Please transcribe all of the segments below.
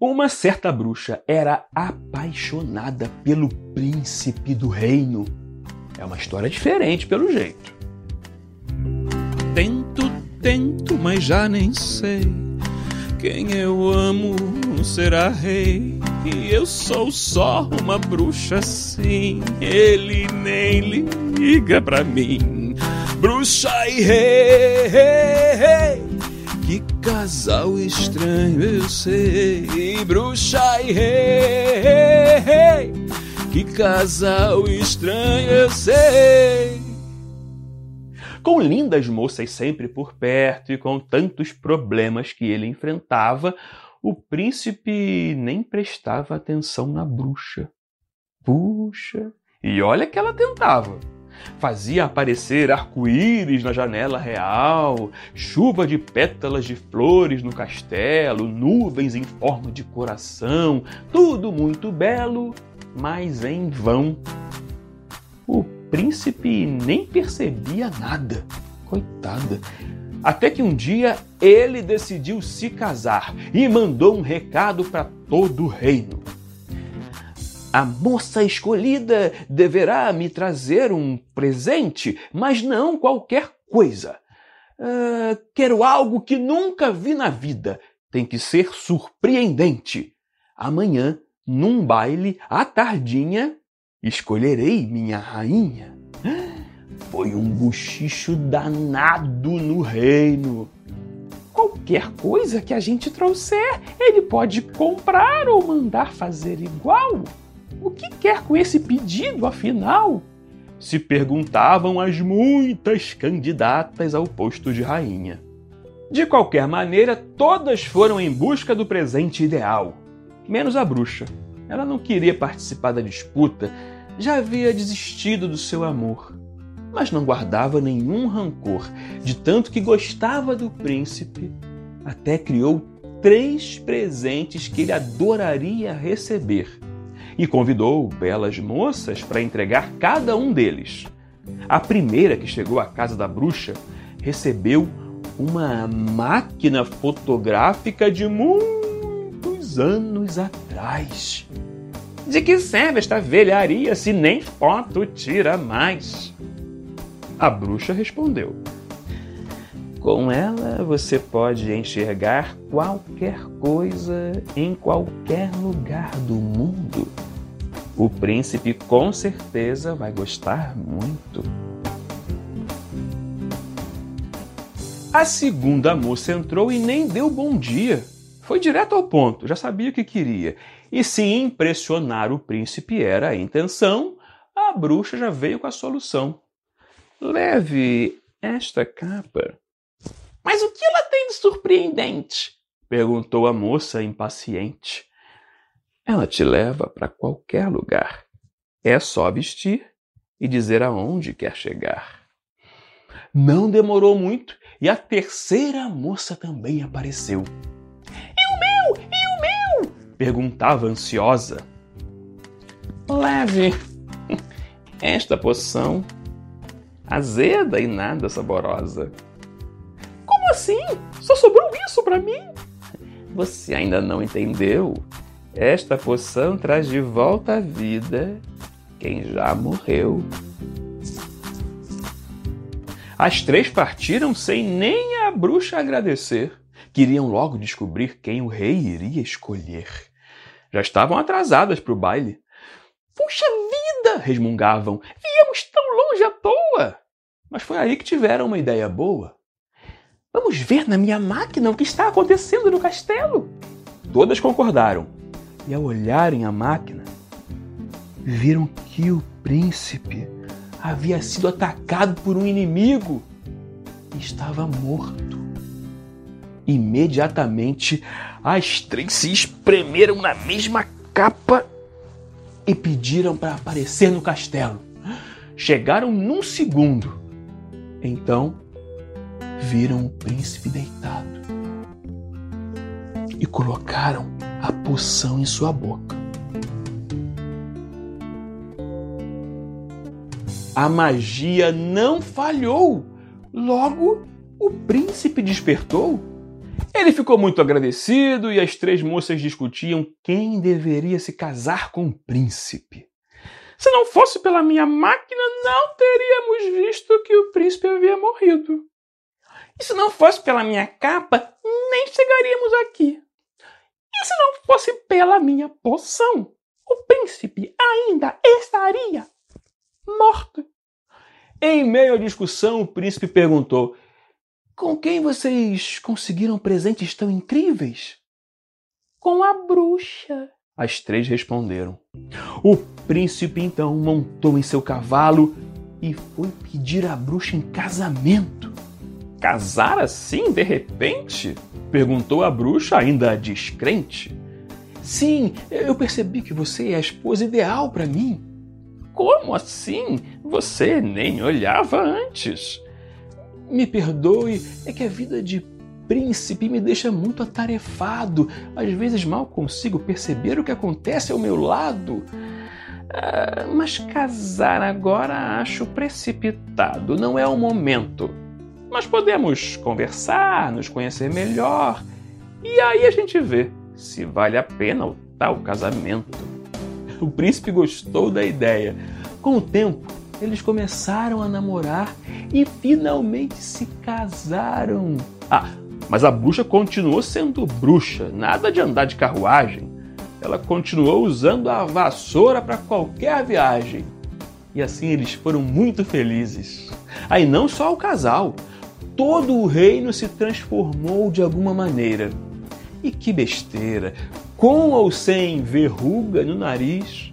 Uma certa bruxa era apaixonada pelo príncipe do reino. É uma história diferente, pelo jeito. Tento, tento, mas já nem sei. Quem eu amo será rei. E eu sou só uma bruxa sim. Ele nem liga pra mim. Bruxa e rei, casal estranho eu sei. Bruxa e rei. Que casal estranho eu sei. Com lindas moças sempre por perto e com tantos problemas que ele enfrentava, o príncipe nem prestava atenção na bruxa. Puxa! E olha que ela tentava. Fazia aparecer arco-íris na janela real, chuva de pétalas de flores no castelo, nuvens em forma de coração, tudo muito belo, mas em vão. O príncipe nem percebia nada. Coitada. Até que um dia ele decidiu se casar e mandou um recado para todo o reino. A moça escolhida deverá me trazer um presente, mas não qualquer coisa. Uh, quero algo que nunca vi na vida. Tem que ser surpreendente. Amanhã, num baile, à tardinha, escolherei minha rainha. Foi um buchicho danado no reino. Qualquer coisa que a gente trouxer, ele pode comprar ou mandar fazer igual. O que quer com esse pedido, afinal? Se perguntavam as muitas candidatas ao posto de rainha. De qualquer maneira, todas foram em busca do presente ideal, menos a bruxa. Ela não queria participar da disputa, já havia desistido do seu amor, mas não guardava nenhum rancor, de tanto que gostava do príncipe, até criou três presentes que ele adoraria receber e convidou belas moças para entregar cada um deles. A primeira que chegou à casa da bruxa recebeu uma máquina fotográfica de muitos anos atrás. De que serve esta velharia se nem foto tira mais? A bruxa respondeu: Com ela você pode enxergar qualquer coisa em qualquer lugar do mundo. O príncipe com certeza vai gostar muito. A segunda moça entrou e nem deu bom dia. Foi direto ao ponto, já sabia o que queria. E se impressionar o príncipe era a intenção, a bruxa já veio com a solução. Leve esta capa. Mas o que ela tem de surpreendente? perguntou a moça impaciente. Ela te leva para qualquer lugar. É só vestir e dizer aonde quer chegar. Não demorou muito e a terceira moça também apareceu. E o meu? E o meu? perguntava ansiosa. Leve esta poção azeda e nada saborosa. Como assim? Só sobrou isso para mim? Você ainda não entendeu? Esta poção traz de volta à vida quem já morreu. As três partiram sem nem a bruxa agradecer. Queriam logo descobrir quem o rei iria escolher. Já estavam atrasadas para o baile. Puxa vida! resmungavam. Viemos tão longe à toa! Mas foi aí que tiveram uma ideia boa. Vamos ver na minha máquina o que está acontecendo no castelo. Todas concordaram. E ao olharem a máquina, viram que o príncipe havia sido atacado por um inimigo e estava morto. Imediatamente, As três se espremeram na mesma capa e pediram para aparecer no castelo. Chegaram num segundo. Então, viram o príncipe deitado e colocaram a poção em sua boca. A magia não falhou. Logo, o príncipe despertou. Ele ficou muito agradecido e as três moças discutiam quem deveria se casar com o príncipe. Se não fosse pela minha máquina, não teríamos visto que o príncipe havia morrido. E se não fosse pela minha capa, nem chegaríamos aqui. Se não fosse pela minha poção, o príncipe ainda estaria morto. Em meio à discussão, o príncipe perguntou: Com quem vocês conseguiram presentes tão incríveis? Com a bruxa. As três responderam. O príncipe então montou em seu cavalo e foi pedir a bruxa em casamento. Casar assim, de repente? Perguntou a bruxa, ainda descrente. Sim, eu percebi que você é a esposa ideal para mim. Como assim? Você nem olhava antes. Me perdoe, é que a vida de príncipe me deixa muito atarefado. Às vezes mal consigo perceber o que acontece ao meu lado. Ah, mas casar agora acho precipitado, não é o momento. Mas podemos conversar, nos conhecer melhor e aí a gente vê se vale a pena o tal casamento. O príncipe gostou da ideia. Com o tempo, eles começaram a namorar e finalmente se casaram. Ah, mas a bruxa continuou sendo bruxa, nada de andar de carruagem. Ela continuou usando a vassoura para qualquer viagem. E assim eles foram muito felizes. Aí não só o casal, todo o reino se transformou de alguma maneira. E que besteira! Com ou sem verruga no nariz,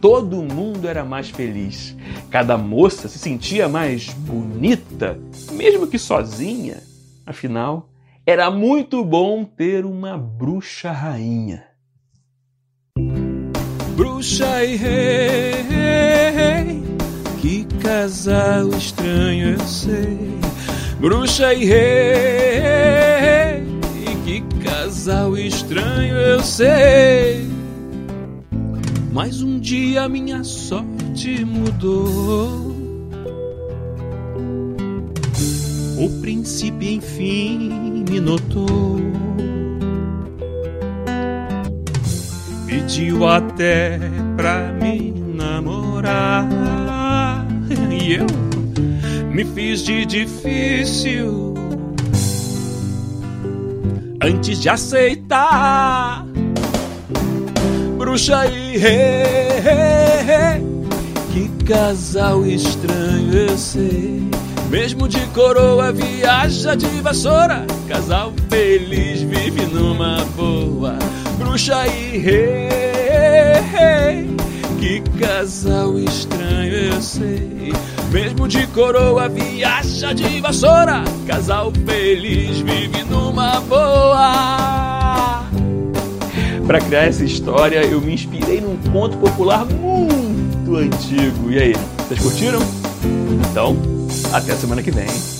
todo mundo era mais feliz. Cada moça se sentia mais bonita, mesmo que sozinha. Afinal, era muito bom ter uma bruxa rainha. Bruxa e rei, que casal estranho eu sei. Bruxa e rei, que casal estranho eu sei. Mas um dia minha sorte mudou. O príncipe enfim me notou. Pediu até pra me namorar. E eu me fiz de difícil antes de aceitar. Bruxa e rei, que casal estranho eu sei. Mesmo de coroa, viaja de vassoura. Casal feliz vive numa boa. Bruxa e rei, que casal estranho eu sei. Mesmo de coroa, viaja de vassoura. Casal feliz vive numa boa. Para criar essa história, eu me inspirei num conto popular muito antigo. E aí, vocês curtiram? Então, até semana que vem.